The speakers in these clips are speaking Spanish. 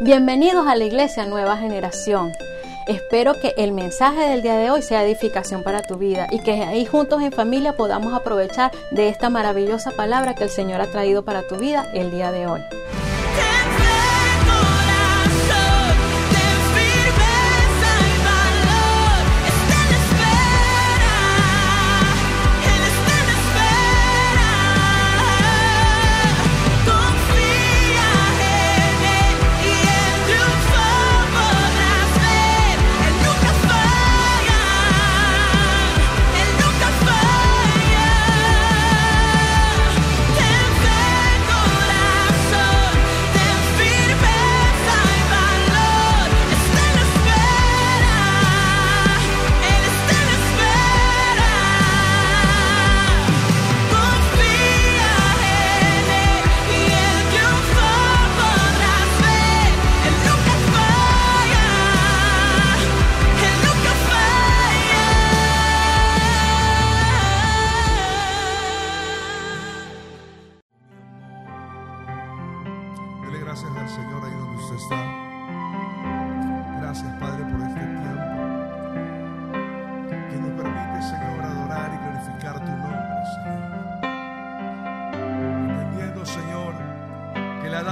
Bienvenidos a la Iglesia Nueva Generación. Espero que el mensaje del día de hoy sea edificación para tu vida y que ahí juntos en familia podamos aprovechar de esta maravillosa palabra que el Señor ha traído para tu vida el día de hoy.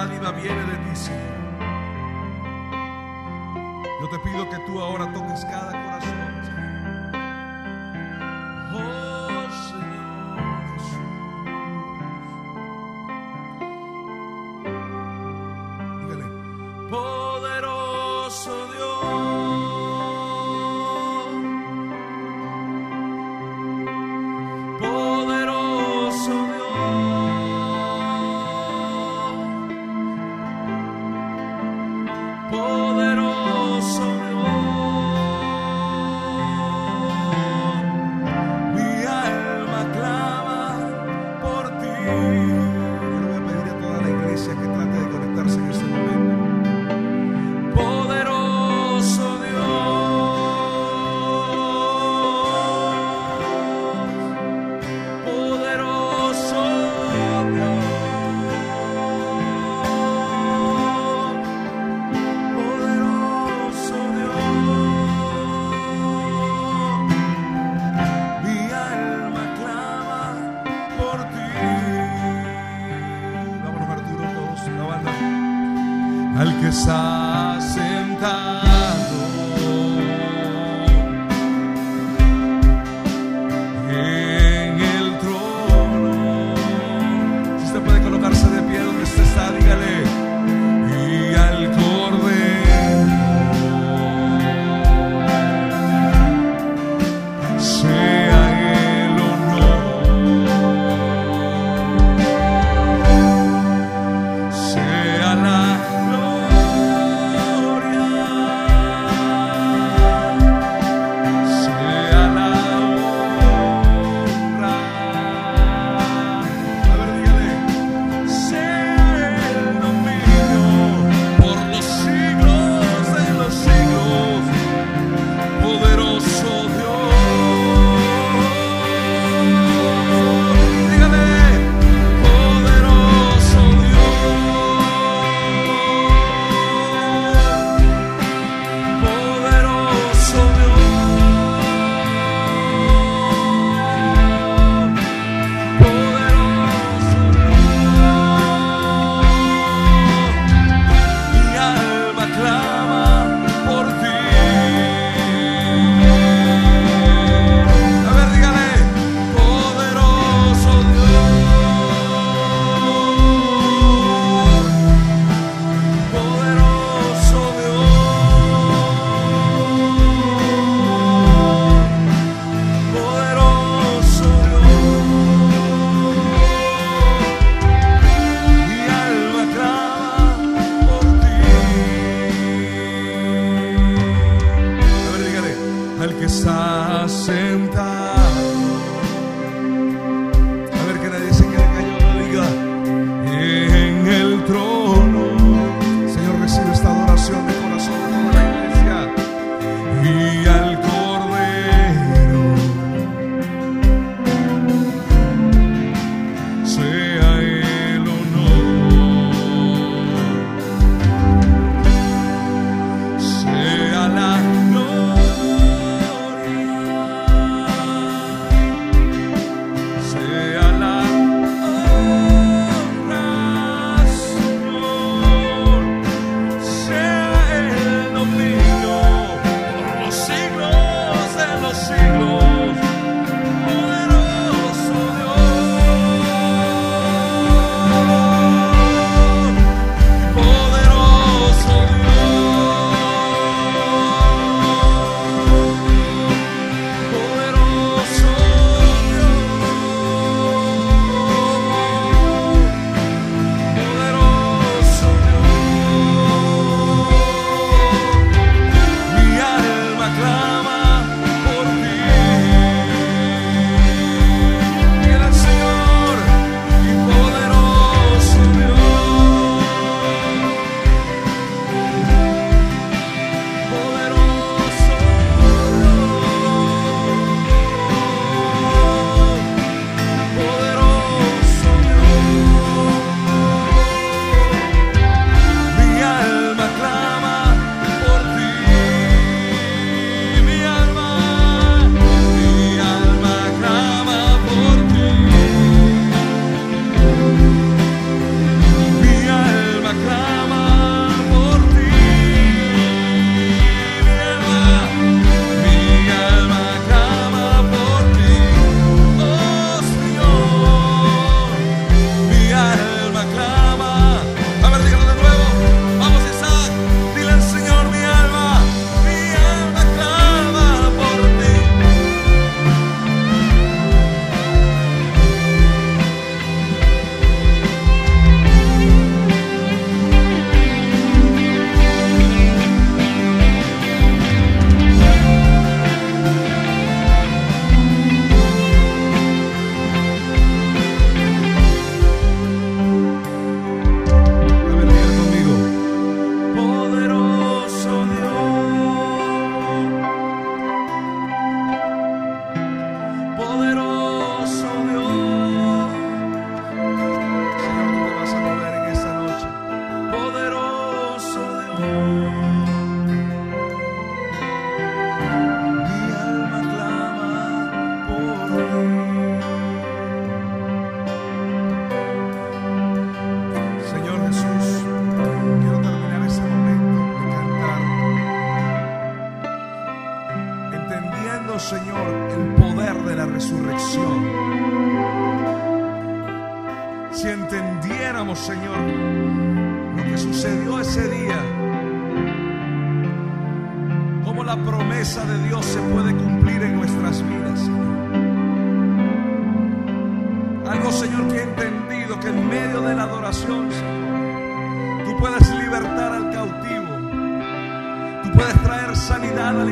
dádiva viene de ti, Señor. Yo te pido que tú ahora toques cada corazón que está sentado.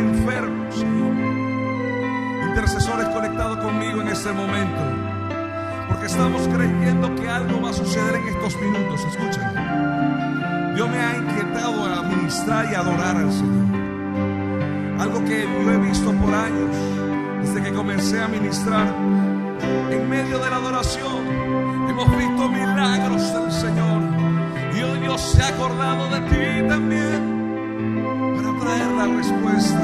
Sanidad al enfermo, Señor. Intercesores conectados conmigo en este momento, porque estamos creyendo que algo va a suceder en estos minutos. Escuchen, Dios me ha inquietado a ministrar y adorar al Señor. Algo que yo he visto por años, desde que comencé a ministrar. En medio de la adoración, hemos visto milagros del Señor. Y hoy Dios se ha acordado de ti también la respuesta.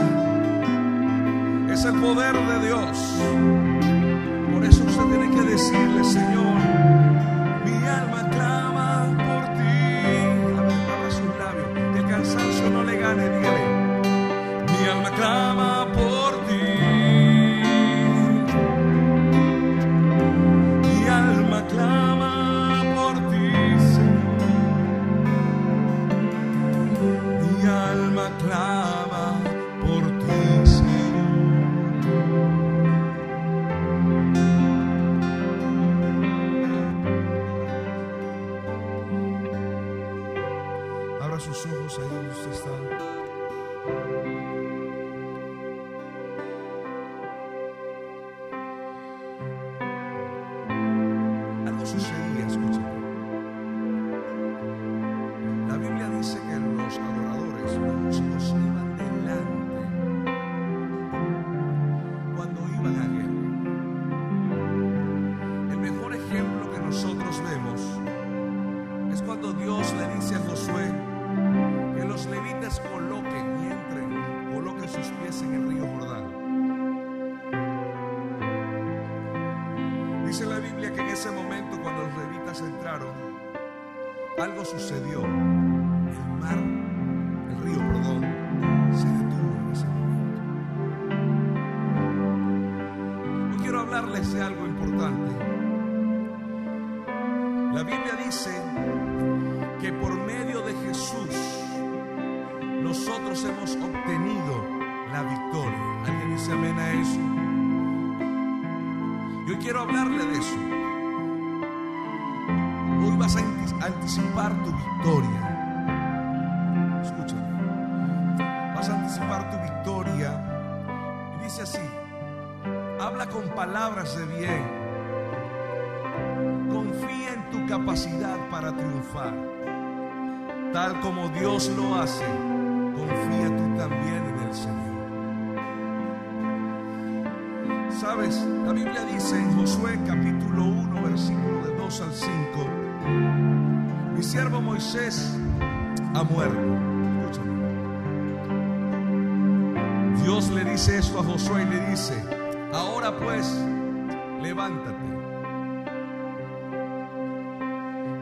Es el poder de Dios. Por eso usted tiene que decirle, Señor, mi alma clama por ti. Abra sus labios, que el cansancio no le gane, dígale. Mi alma clama Algo de bien. Confía en tu capacidad para triunfar. Tal como Dios lo hace, confía tú también en el Señor. Sabes, la Biblia dice en Josué capítulo 1, versículo de 2 al 5, mi siervo Moisés ha muerto. Dios le dice esto a Josué y le dice, ahora pues, levántate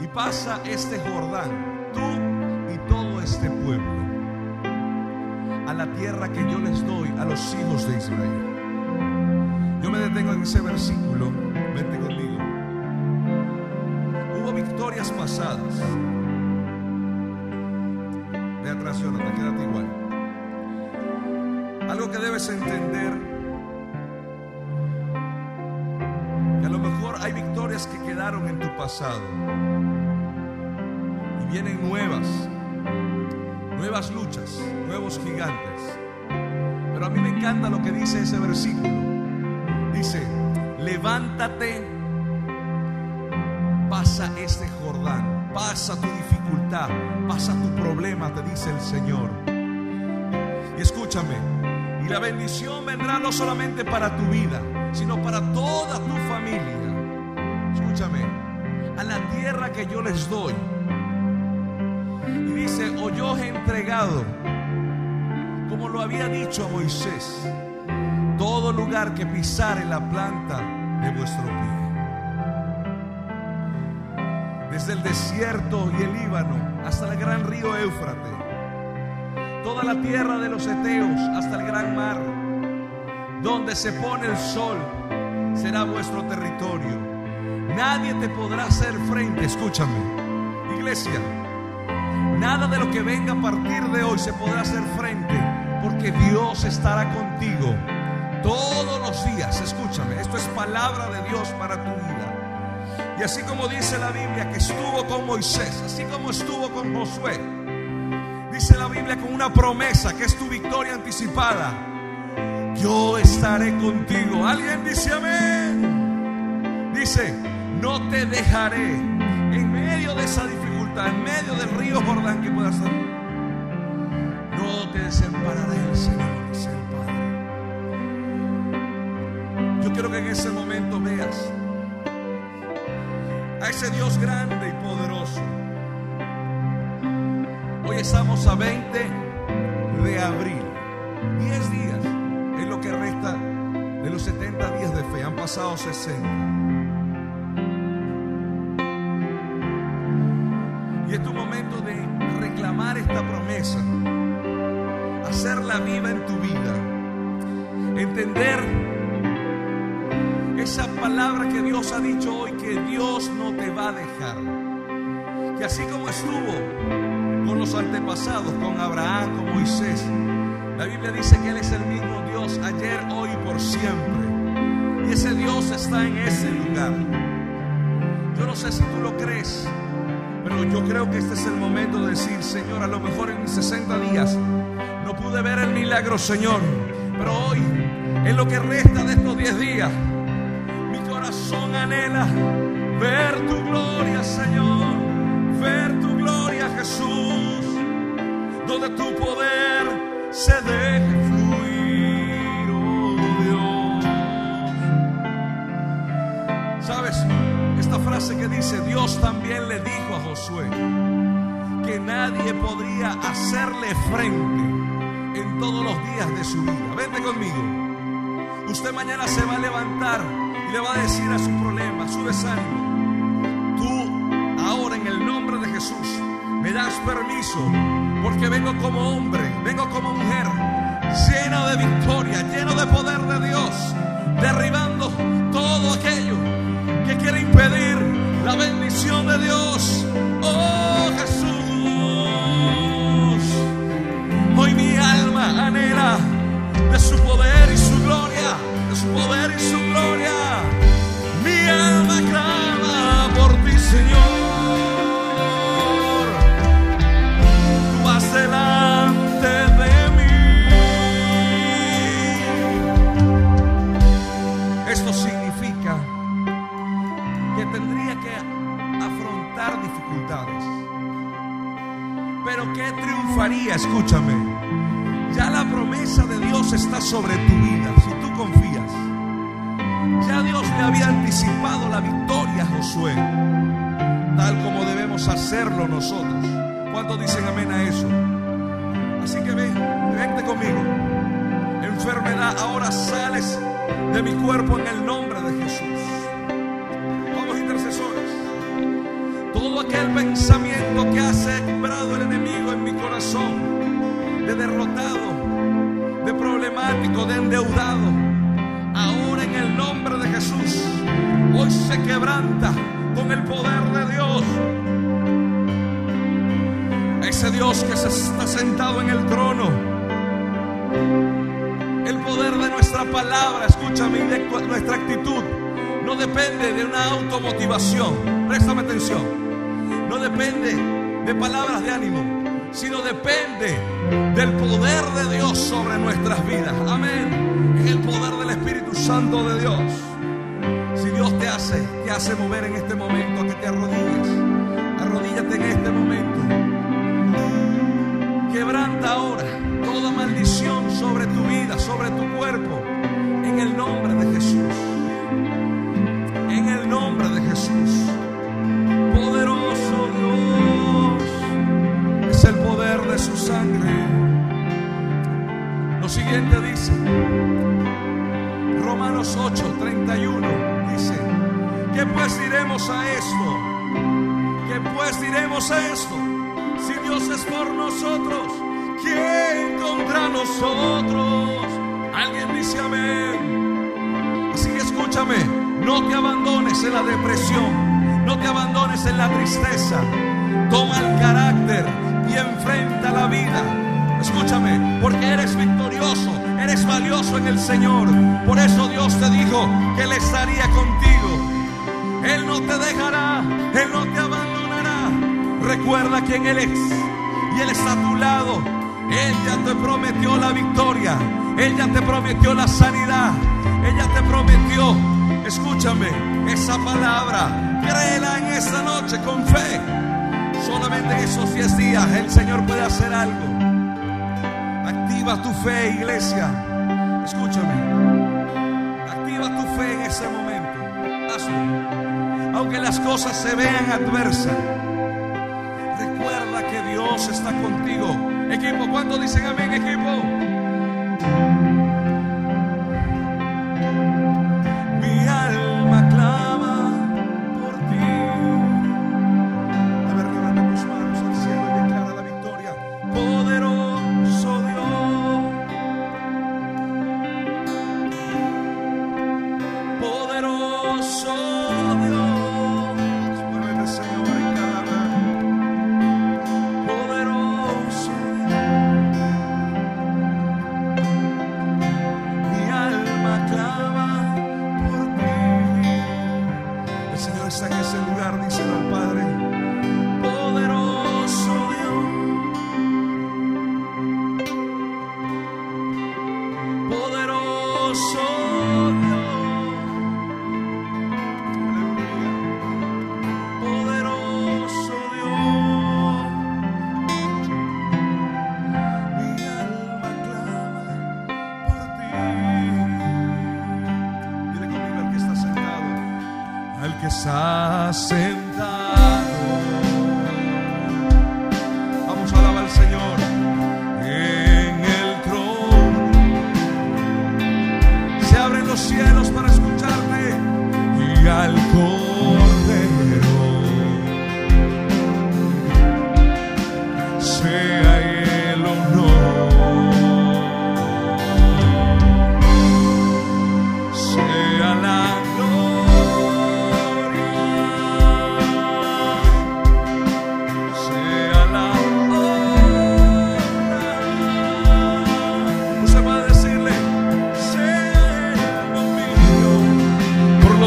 y pasa este Jordán, tú y todo este pueblo, a la tierra que yo les doy a los hijos de Israel. Yo me detengo en ese versículo, vente conmigo. Hubo victorias pasadas. Ve atrás, Jonathan, quédate igual. Algo que debes entender, en tu pasado y vienen nuevas, nuevas luchas, nuevos gigantes. Pero a mí me encanta lo que dice ese versículo. Dice, levántate, pasa este Jordán, pasa tu dificultad, pasa tu problema, te dice el Señor. Y escúchame, y la bendición vendrá no solamente para tu vida, sino para toda tierra que yo les doy. Y dice, o yo he entregado, como lo había dicho a Moisés, todo lugar que pisare la planta de vuestro pie. Desde el desierto y el Líbano hasta el gran río Éufrates, toda la tierra de los Eteos hasta el gran mar, donde se pone el sol, será vuestro territorio. Nadie te podrá hacer frente, escúchame, iglesia. Nada de lo que venga a partir de hoy se podrá hacer frente, porque Dios estará contigo todos los días. Escúchame, esto es palabra de Dios para tu vida. Y así como dice la Biblia que estuvo con Moisés, así como estuvo con Josué, dice la Biblia con una promesa que es tu victoria anticipada. Yo estaré contigo. Alguien dice amén. Dice, no te dejaré en medio de esa dificultad, en medio del río Jordán que puedas ser. No te desampararé el Señor, dice el Padre. Yo quiero que en ese momento veas a ese Dios grande y poderoso. Hoy estamos a 20 de abril. 10 días es lo que resta de los 70 días de fe. Han pasado 60. Hacerla viva en tu vida, entender esa palabra que Dios ha dicho hoy, que Dios no te va a dejar. Que así como estuvo con los antepasados, con Abraham, con Moisés, la Biblia dice que Él es el mismo Dios ayer, hoy y por siempre. Y ese Dios está en ese lugar. Yo no sé si tú lo crees, pero yo creo que este es el momento de decir, Señor, a lo mejor en mis 60 días no pude ver el milagro, Señor, pero hoy, en lo que resta de estos 10 días, mi corazón anhela ver tu gloria, Señor, ver tu gloria, Jesús, donde tu poder se deje que dice, Dios también le dijo a Josué que nadie podría hacerle frente en todos los días de su vida. Vente conmigo. Usted mañana se va a levantar y le va a decir a su problema, a su desánimo, tú ahora en el nombre de Jesús me das permiso porque vengo como hombre, vengo como mujer, lleno de victoria, lleno de poder de Dios, derribando escúchame. Ya la promesa de Dios está sobre tu vida, si tú confías. Ya Dios le había anticipado la victoria Josué, tal como debemos hacerlo nosotros. ¿Cuántos dicen amén a eso? Así que ven, vente conmigo. Enfermedad, ahora sales de mi cuerpo en el nombre de Jesús. De derrotado, de problemático, de endeudado, ahora en el nombre de Jesús, hoy se quebranta con el poder de Dios. Ese Dios que se está sentado en el trono. El poder de nuestra palabra, escúchame, de nuestra actitud no depende de una automotivación. Préstame atención. No depende de palabras de ánimo, sino depende del poder de Dios sobre nuestras vidas. Amén. Es el poder del Espíritu Santo de Dios. Si Dios te hace, te hace mover en este momento que te arrodilles. Arrodíllate en este momento. Quebranta ahora toda maldición sobre tu vida, sobre tu cuerpo, en el nombre de Jesús. Lo siguiente dice, Romanos 8, 31, dice, ¿qué pues diremos a esto? ¿Qué pues diremos a esto? Si Dios es por nosotros, ¿quién contra nosotros? Alguien dice amén. Así que escúchame, no te abandones en la depresión, no te abandones en la tristeza. Toma el carácter enfrenta la vida. Escúchame, porque eres victorioso, eres valioso en el Señor. Por eso Dios te dijo que Él estaría contigo. Él no te dejará, Él no te abandonará. Recuerda quién Él es y Él está a tu lado. Él ya te prometió la victoria, Él ya te prometió la sanidad, Él ya te prometió, escúchame, esa palabra, créela en esta noche con fe. Solamente en esos 10 días el Señor puede hacer algo. Activa tu fe, iglesia. Escúchame. Activa tu fe en ese momento. Aunque las cosas se vean adversas. Recuerda que Dios está contigo. Equipo, ¿cuánto dicen amén, equipo?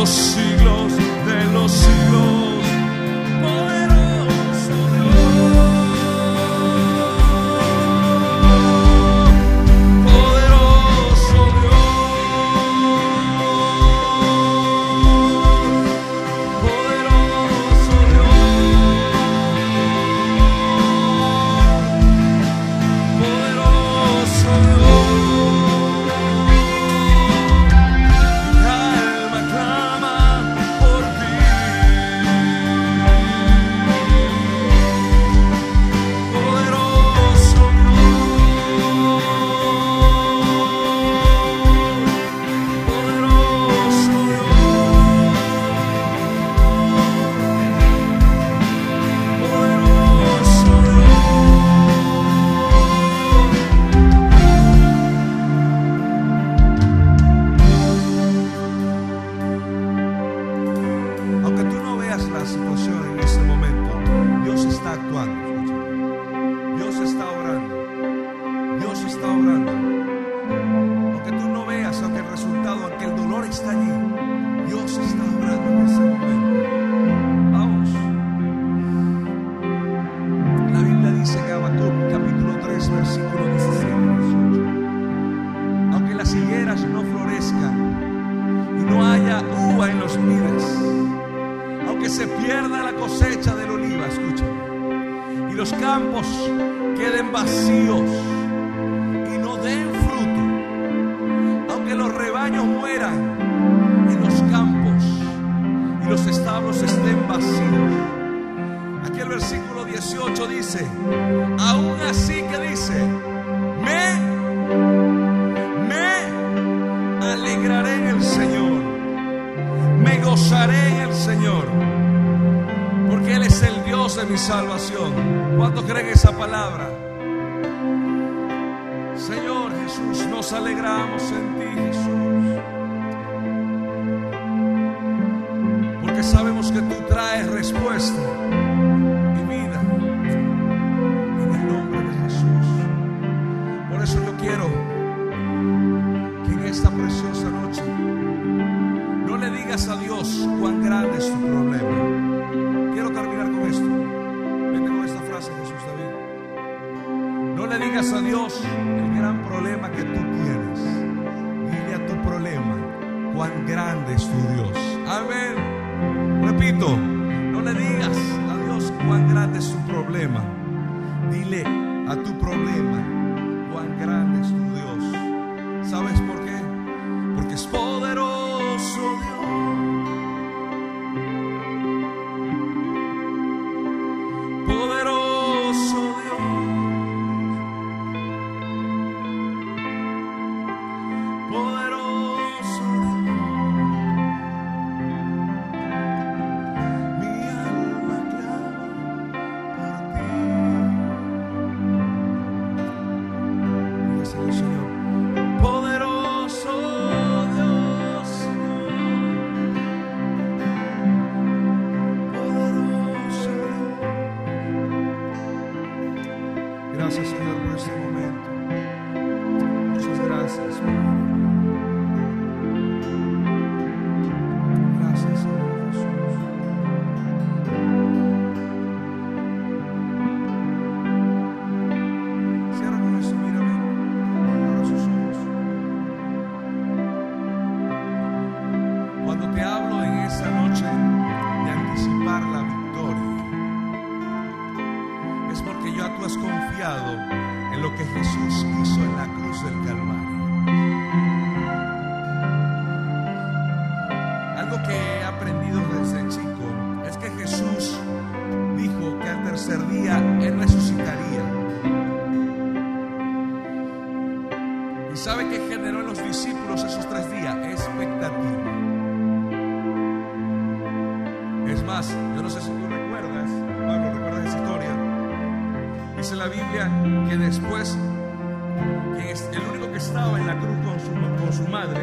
Por campos queden vacíos nos alegramos en ti. No le digas a Dios cuán grande es su problema. Dile a tu problema cuán grande es tu Dios. ¿Sabes? en lo que Jesús hizo en la cruz del Calvario. Algo que he aprendido desde chico es que Jesús dijo que al tercer día Él resucitaría. ¿Y sabe qué generó en los discípulos esos tres días? Expectativa. Es más, yo no sé si Que después, que es el único que estaba en la cruz con su, con su madre,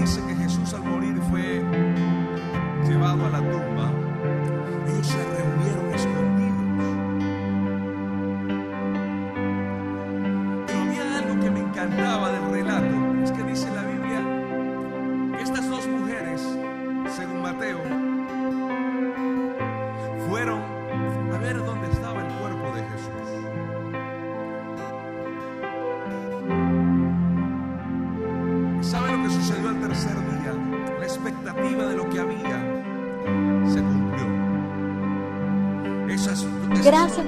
music.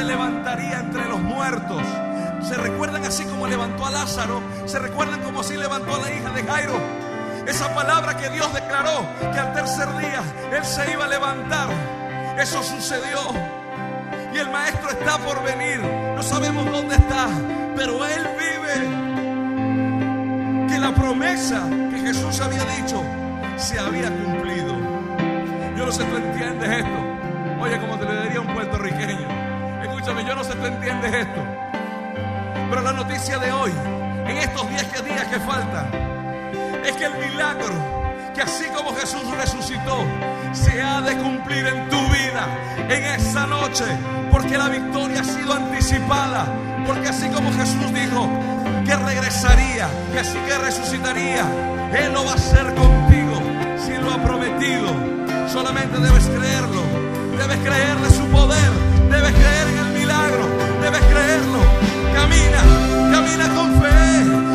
se levantaría entre los muertos. Se recuerdan así como levantó a Lázaro, se recuerdan como así levantó a la hija de Jairo. Esa palabra que Dios declaró que al tercer día Él se iba a levantar, eso sucedió. Y el maestro está por venir, no sabemos dónde está, pero Él vive. Que la promesa que Jesús había dicho se había cumplido. Yo no sé, tú entiendes esto. Oye, como te lo diría un puertorriqueño. Escúchame, yo no sé si tú entiendes esto. Pero la noticia de hoy, en estos 10 días que faltan, es que el milagro, que así como Jesús resucitó, se ha de cumplir en tu vida, en esa noche, porque la victoria ha sido anticipada, porque así como Jesús dijo que regresaría, que así que resucitaría, Él lo va a hacer contigo, si lo ha prometido, solamente debes creerlo, debes creerle su poder, debes creer en el debes creerlo, camina, camina con fe,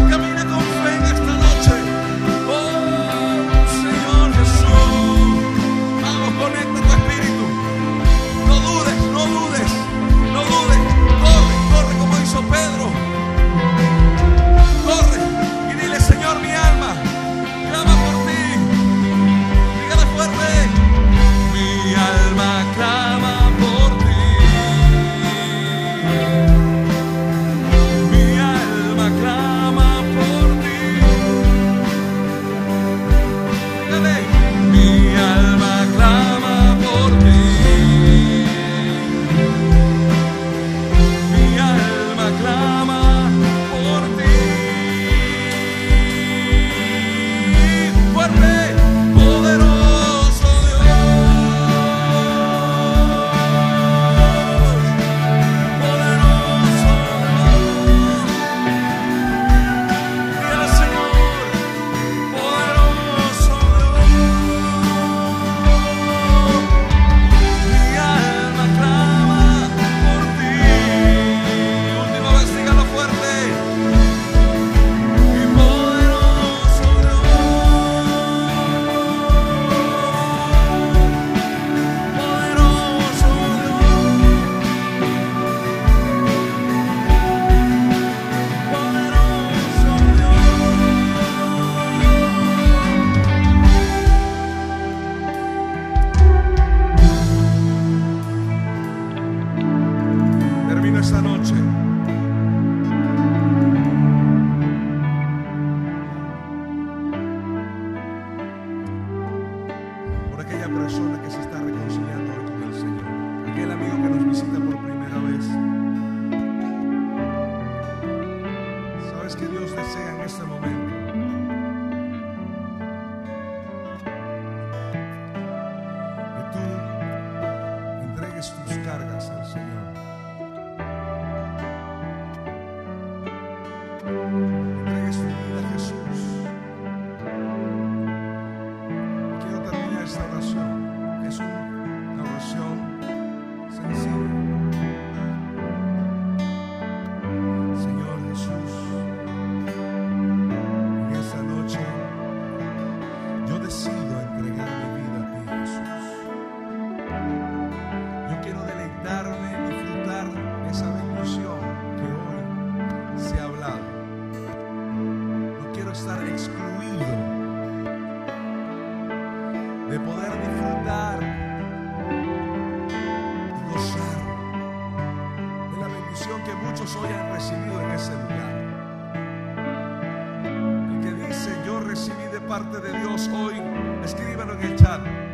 recibí de parte de Dios hoy, escríbalo en el chat.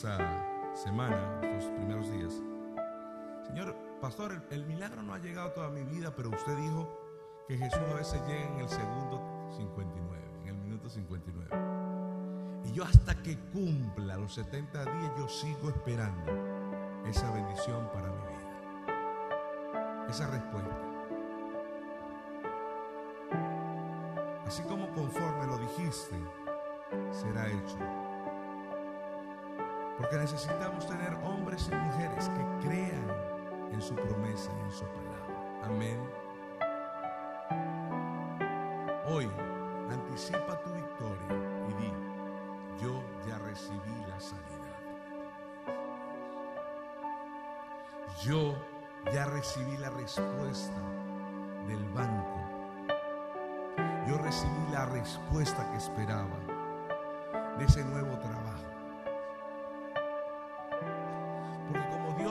Esa semana, estos primeros días, Señor, pastor, el, el milagro no ha llegado toda mi vida, pero usted dijo que Jesús a veces llega en el segundo 59, en el minuto 59. Y yo hasta que cumpla los 70 días, yo sigo esperando esa bendición para mi vida. Esa respuesta. Así como conforme lo dijiste, será hecho. Porque necesitamos tener hombres y mujeres que crean en su promesa y en su palabra. Amén. Hoy anticipa tu victoria y di, yo ya recibí la sanidad. Yo ya recibí la respuesta del banco. Yo recibí la respuesta que esperaba de ese nuevo trabajo.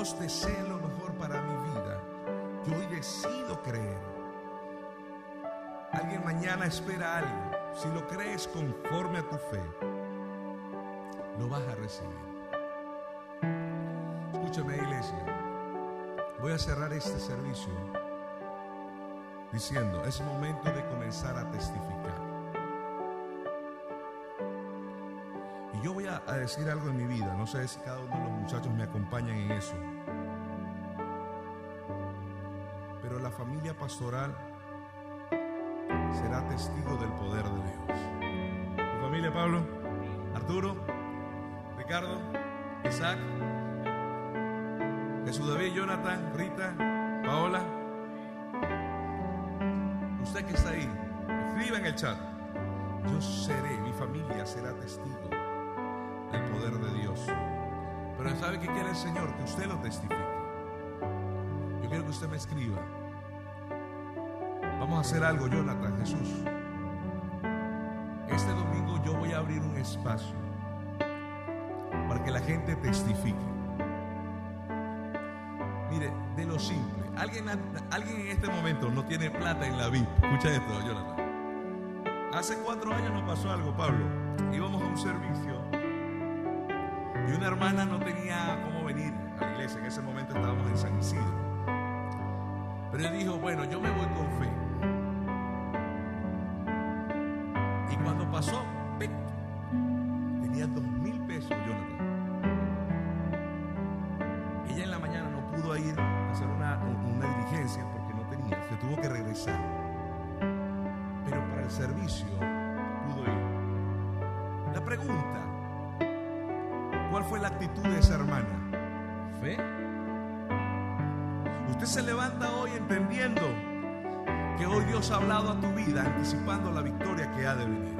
Dios desea lo mejor para mi vida, yo hoy decido creer. Alguien mañana espera algo. Si lo crees conforme a tu fe, lo vas a recibir. Escúchame, iglesia. Voy a cerrar este servicio diciendo, es momento de comenzar a testificar. A, decir algo en mi vida, no sé si cada uno de los muchachos me acompañan en eso. Pero la familia pastoral será testigo del poder de Dios. ¿Tu familia, Pablo? Arturo, Ricardo, Isaac, Jesús David, Jonathan, Rita, Paola. Usted que está ahí, escriba en el chat. Yo seré, mi familia será testigo del poder de Dios. Pero ¿sabe qué quiere el Señor? Que usted lo testifique. Yo quiero que usted me escriba. Vamos a hacer algo, Jonathan, Jesús. Este domingo yo voy a abrir un espacio para que la gente testifique. Mire, de lo simple. Alguien, alguien en este momento no tiene plata en la VIP. Escucha esto, Jonathan. Hace cuatro años nos pasó algo, Pablo. Íbamos a un servicio una hermana no tenía cómo venir a la iglesia. En ese momento estábamos en San Isidro. Pero él dijo, bueno, yo me voy con fe. Y cuando pasó, tenía dos mil pesos, Jonathan. Ella en la mañana no pudo ir a hacer una, una diligencia porque no tenía, se tuvo que regresar. Pero para el servicio pudo ir. La pregunta, ¿cuál fue la actitud de esa hermana? ¿Fe? Usted se levanta hoy entendiendo que hoy Dios ha hablado a tu vida, anticipando la victoria que ha de venir.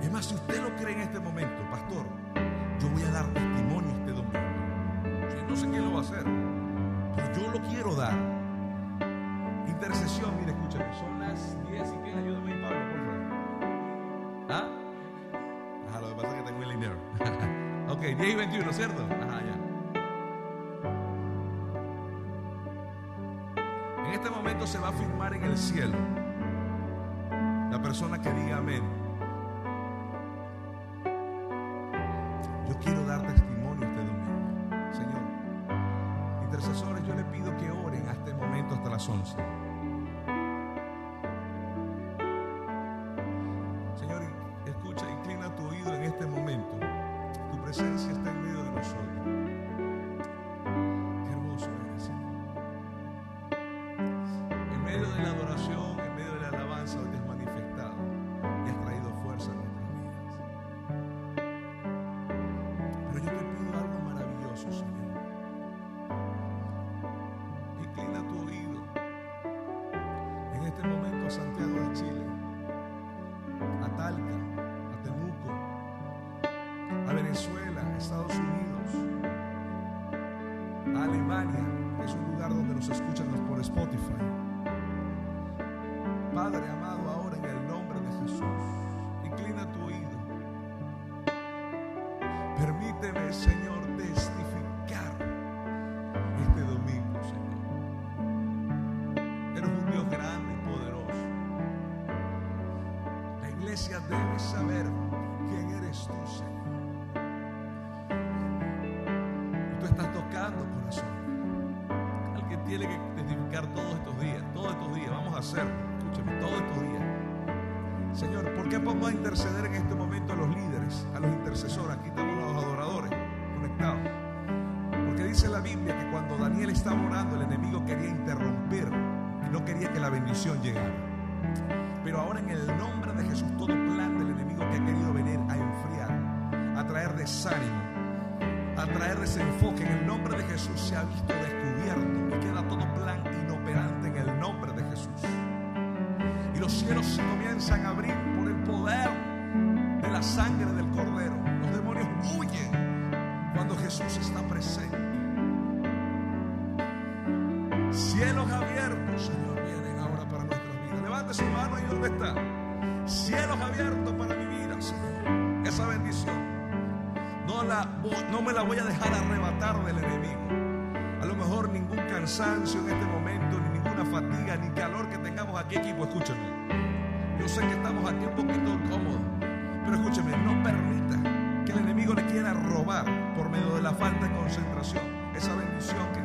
Es más, si usted lo cree en este momento, pastor, yo voy a dar testimonio este domingo. Yo no sé quién lo va a hacer, pero yo lo quiero dar. Intercesión, mire, escúchame, son las 10 y que ayúdame, Pablo, 10 y 21, ¿cierto? Ajá, ya. En este momento se va a firmar en el cielo la persona que diga amén. Señor. Inclina tu oído en este momento a Santiago de Chile, a Talca, a Temuco, a Venezuela, a Estados Unidos, a Alemania, que es un lugar donde nos escuchan por Spotify. Padre amado, ahora en el nombre de Jesús, inclina tu oído. Permíteme, Señor, iglesia debe saber quién eres tú, Señor. Tú estás tocando corazón. Alguien tiene que testificar todos estos días, todos estos días. Vamos a hacerlo. Escúchame, todos estos días. Señor, ¿por qué vamos a interceder en este momento a los líderes, a los intercesores? Aquí estamos los adoradores conectados. Porque dice la Biblia que cuando Daniel estaba orando, el enemigo quería interrumpir y no quería que la bendición llegara. Pero ahora en el nombre de Jesús, todo plan del enemigo que ha querido venir a enfriar, a traer desánimo, a traer desenfoque, en el nombre de Jesús se ha visto descubierto y queda todo plan inoperante en el nombre de Jesús. Y los cielos se comienzan a abrir por el poder de la sangre del Cordero. Los demonios huyen cuando Jesús está presente. Cielos abiertos, Señor, donde está. Cielos abiertos para mi vida, Señor. Esa bendición. No, la, no me la voy a dejar arrebatar del enemigo. A lo mejor ningún cansancio en este momento, ni ninguna fatiga, ni calor que tengamos aquí, equipo. Escúchame. Yo sé que estamos aquí un poquito cómodos, pero escúcheme, no permita que el enemigo le quiera robar por medio de la falta de concentración esa bendición que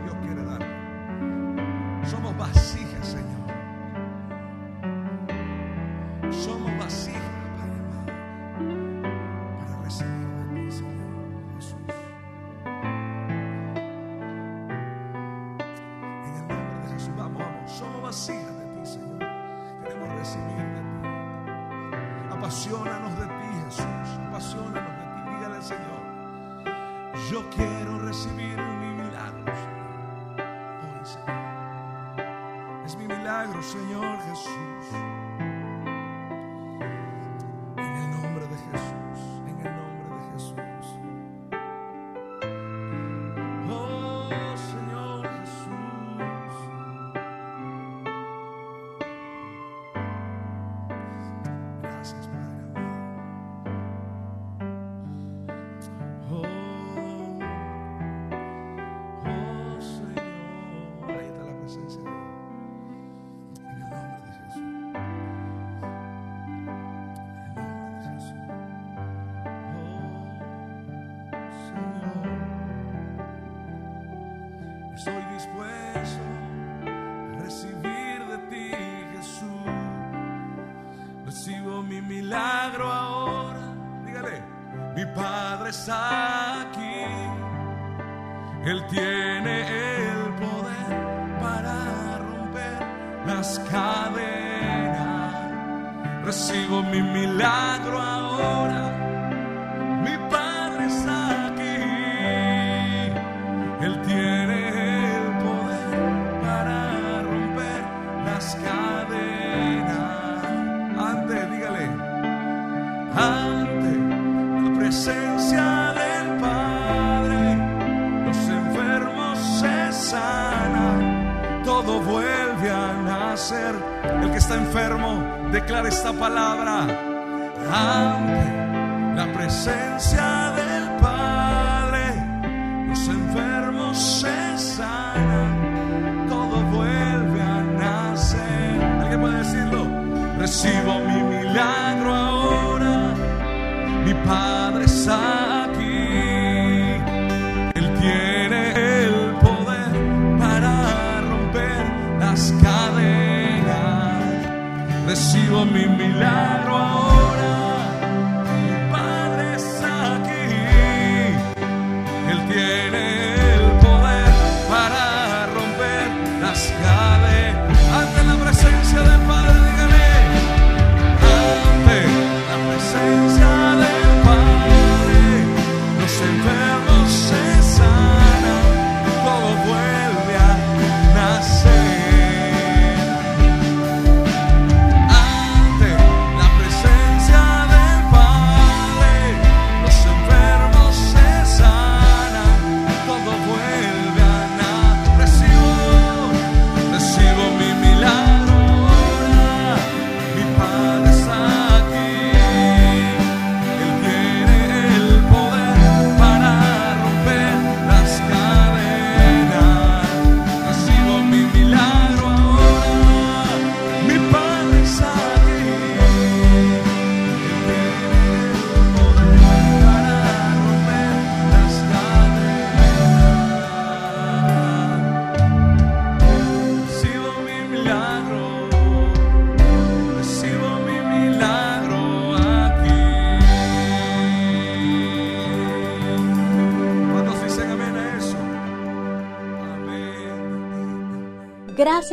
Aquí. Él tiene el poder para romper las cadenas. Recibo mi milagro El que está enfermo, declara esta palabra. Ante la presencia del Padre, los enfermos se sanan, todo vuelve a nacer. ¿Alguien puede decirlo? Recibo mi milagro ahora, mi Padre Recibo mi milagro